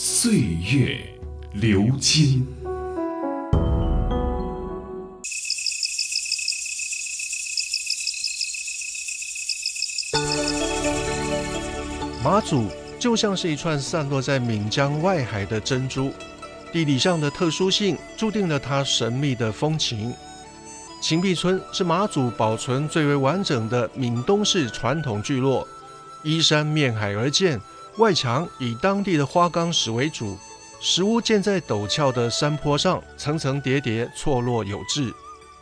岁月流金。马祖就像是一串散落在闽江外海的珍珠，地理上的特殊性注定了它神秘的风情。秦壁村是马祖保存最为完整的闽东式传统聚落，依山面海而建，外墙以当地的花岗石为主，石屋建在陡峭的山坡上，层层叠叠，错落有致。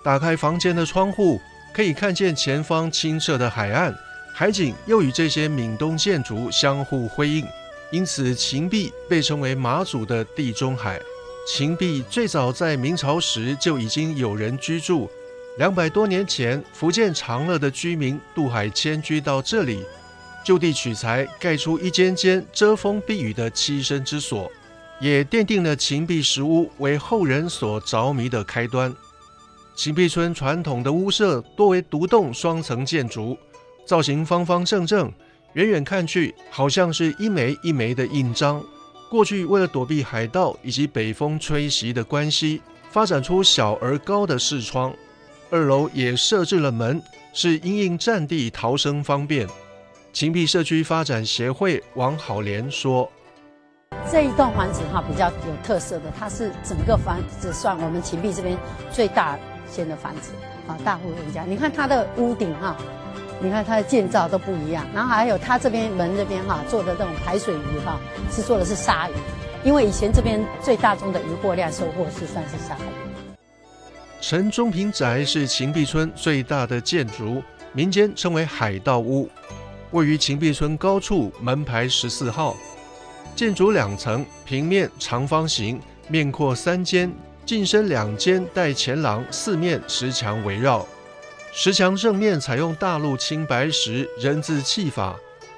打开房间的窗户，可以看见前方清澈的海岸。海景又与这些闽东建筑相互辉映，因此秦壁被称为马祖的地中海。秦壁最早在明朝时就已经有人居住，两百多年前，福建长乐的居民渡海迁居到这里，就地取材盖出一间间遮风避雨的栖身之所，也奠定了秦壁石屋为后人所着迷的开端。秦壁村传统的屋舍多为独栋双层建筑。造型方方正正，远远看去好像是一枚一枚的印章。过去为了躲避海盗以及北风吹袭的关系，发展出小而高的视窗。二楼也设置了门，是因应战地逃生方便。秦壁社区发展协会王好莲说：“这一栋房子哈比较有特色的，它是整个房子算我们秦壁这边最大间的房子啊，大户人家。你看它的屋顶哈。”你看它的建造都不一样，然后还有它这边门这边哈做的这种排水鱼哈，是做的是鲨鱼，因为以前这边最大宗的渔获量收获是算是鲨鱼。陈中平宅是秦壁村最大的建筑，民间称为海盗屋，位于秦壁村高处，门牌十四号，建筑两层，平面长方形，面阔三间，进深两间带前廊，四面石墙围绕。石墙正面采用大陆青白石人字砌法，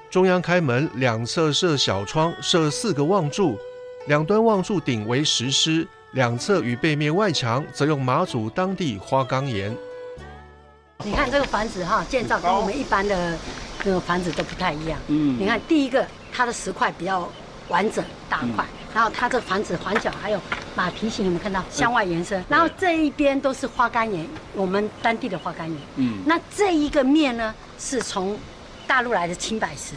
中央开门，两侧设小窗，设四个望柱，两端望柱顶为石狮，两侧与背面外墙则用马祖当地花岗岩。你看这个房子哈，建造跟我们一般的个房子都不太一样。嗯，你看第一个，它的石块比较完整大块。然后它这房子环角还有马蹄形，有没有看到向外延伸？然后这一边都是花岗岩，我们当地的花岗岩。嗯，那这一个面呢，是从大陆来的青白石，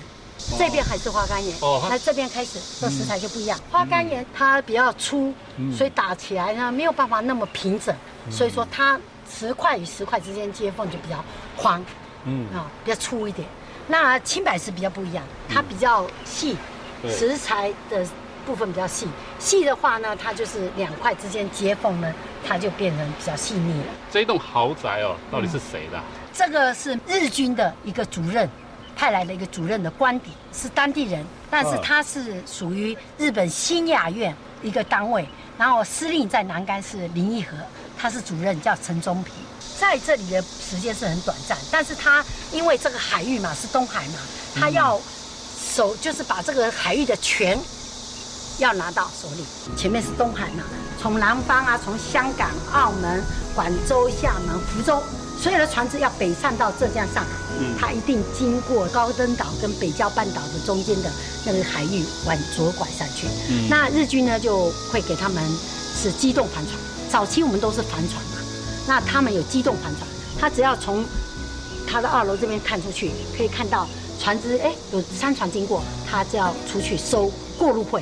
这边还是花岗岩。哦，那这边开始这石材就不一样。花岗岩它比较粗，所以打起来呢没有办法那么平整，所以说它石块与石块之间接缝就比较宽，嗯啊比较粗一点。那青白石比较不一样，它比较细，食材的。部分比较细，细的话呢，它就是两块之间接缝呢，它就变成比较细腻了。这一栋豪宅哦，到底是谁的？这个是日军的一个主任派来的一个主任的官邸，是当地人，但是他是属于日本新雅院一个单位，然后司令在南竿是林义和，他是主任叫陈忠平，在这里的时间是很短暂，但是他因为这个海域嘛是东海嘛，他要手就是把这个海域的权。要拿到手里，前面是东海嘛，从南方啊，从香港、澳门、广州、厦门、福州，所有的船只要北上到浙江、上海，他一定经过高登岛跟北郊半岛的中间的那个海域往左拐上去。那日军呢就会给他们是机动帆船，早期我们都是帆船嘛，那他们有机动帆船，他只要从他的二楼这边看出去，可以看到船只，哎，有商船经过，他就要出去收过路费。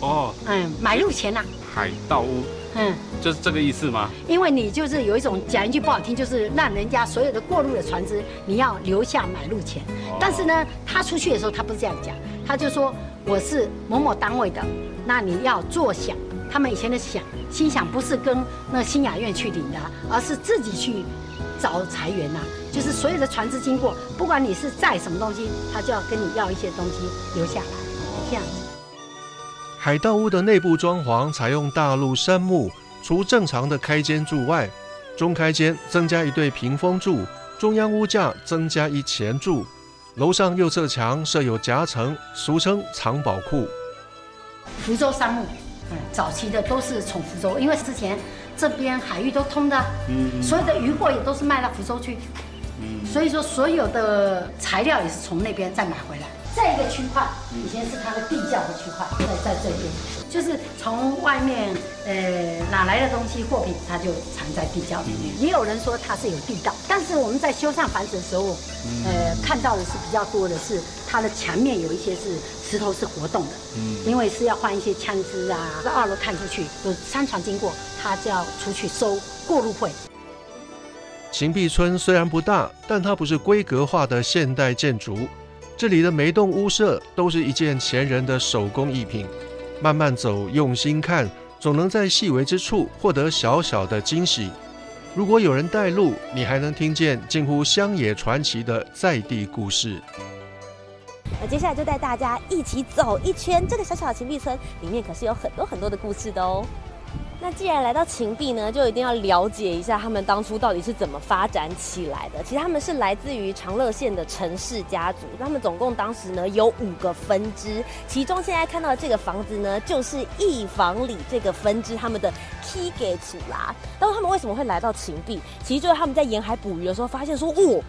哦，嗯，买路钱呐，海盗屋，嗯，就是这个意思吗？因为你就是有一种讲一句不好听，就是让人家所有的过路的船只，你要留下买路钱。但是呢，他出去的时候他不是这样讲，他就说我是某某单位的，那你要坐享。他们以前的享，心想不是跟那新雅苑去领的，而是自己去找财源呐。就是所有的船只经过，不管你是载什么东西，他就要跟你要一些东西留下来，这样子。海盗屋的内部装潢采用大陆杉木，除正常的开间柱外，中开间增加一对屏风柱，中央屋架增加一前柱，楼上右侧墙设有夹层，俗称藏宝库。福州杉木，嗯，早期的都是从福州，因为之前这边海域都通的，嗯，所有的渔货也都是卖到福州去，嗯，所以说所有的材料也是从那边再买回来。这一个区块以前是它的地窖的区块，在在这边，就是从外面呃哪来的东西货品，它就藏在地窖里面。也有人说它是有地道，但是我们在修缮房子的时候，呃看到的是比较多的是它的墙面有一些是石头是活动的，嗯，因为是要换一些枪支啊。在二楼看出去有商船经过，它就要出去收过路费。秦壁村虽然不大，但它不是规格化的现代建筑。这里的每栋屋舍都是一件前人的手工艺品，慢慢走，用心看，总能在细微之处获得小小的惊喜。如果有人带路，你还能听见近乎乡野传奇的在地故事。那接下来就带大家一起走一圈，这个小小的情币村里面可是有很多很多的故事的哦。那既然来到秦壁呢，就一定要了解一下他们当初到底是怎么发展起来的。其实他们是来自于长乐县的陈氏家族，他们总共当时呢有五个分支，其中现在看到的这个房子呢，就是一房里这个分支他们的 key gate 啦。那他们为什么会来到秦壁？其实就是他们在沿海捕鱼的时候发现说，哦。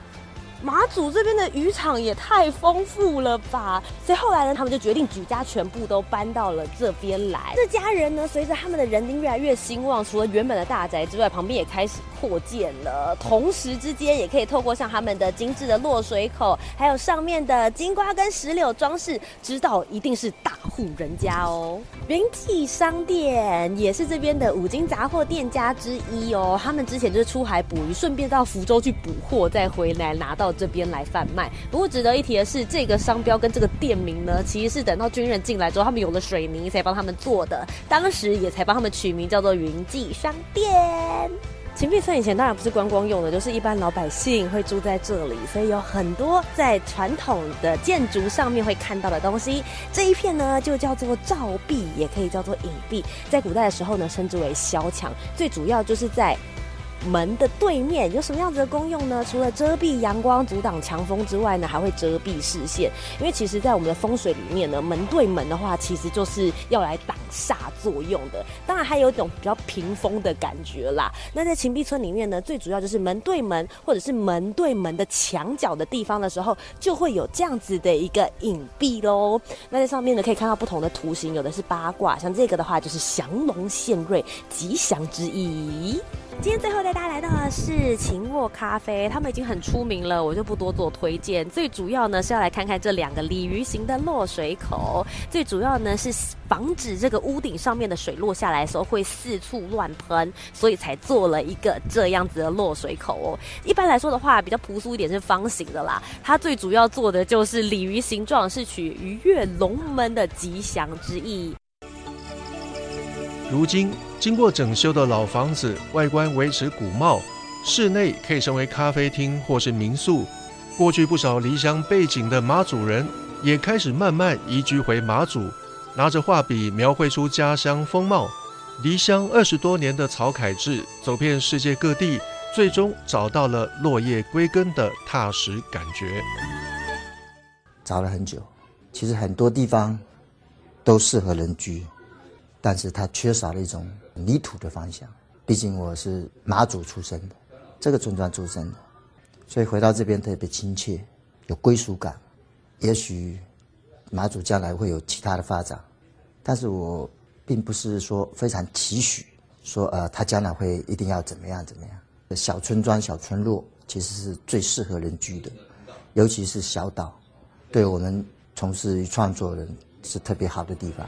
马祖这边的渔场也太丰富了吧！所以后来呢，他们就决定举家全部都搬到了这边来。这家人呢，随着他们的人丁越来越兴旺，除了原本的大宅之外，旁边也开始扩建了。同时之间，也可以透过像他们的精致的落水口，还有上面的金瓜跟石榴装饰，知道一定是大户人家哦。云记商店也是这边的五金杂货店家之一哦。他们之前就是出海捕鱼，顺便到福州去补货，再回来拿到。这边来贩卖。不过值得一提的是，这个商标跟这个店名呢，其实是等到军人进来之后，他们有了水泥才帮他们做的。当时也才帮他们取名叫做云记商店。秦壁村以前当然不是观光用的，就是一般老百姓会住在这里，所以有很多在传统的建筑上面会看到的东西。这一片呢，就叫做照壁，也可以叫做影壁。在古代的时候呢，称之为萧墙，最主要就是在。门的对面有什么样子的功用呢？除了遮蔽阳光、阻挡强风之外呢，还会遮蔽视线。因为其实，在我们的风水里面呢，门对门的话，其实就是要来挡煞作用的。当然，还有一种比较屏风的感觉啦。那在秦壁村里面呢，最主要就是门对门，或者是门对门的墙角的地方的时候，就会有这样子的一个隐蔽喽。那在上面呢，可以看到不同的图形，有的是八卦，像这个的话就是降龙献瑞，吉祥之意。今天最后带大家来到的是秦沃咖啡，他们已经很出名了，我就不多做推荐。最主要呢是要来看看这两个鲤鱼形的落水口，最主要呢是防止这个屋顶上面的水落下来的时候会四处乱喷，所以才做了一个这样子的落水口哦。一般来说的话，比较朴素一点是方形的啦。它最主要做的就是鲤鱼形状，是取鱼跃龙门的吉祥之意。如今经过整修的老房子，外观维持古貌，室内可以成为咖啡厅或是民宿。过去不少离乡背景的马祖人，也开始慢慢移居回马祖，拿着画笔描绘出家乡风貌。离乡二十多年的曹凯志，走遍世界各地，最终找到了落叶归根的踏实感觉。找了很久，其实很多地方都适合人居。但是它缺少了一种泥土的方向。毕竟我是马祖出生的，这个村庄出生的，所以回到这边特别亲切，有归属感。也许马祖将来会有其他的发展，但是我并不是说非常期许，说呃，他将来会一定要怎么样怎么样。小村庄、小村落其实是最适合人居的，尤其是小岛，对我们从事创作人是特别好的地方。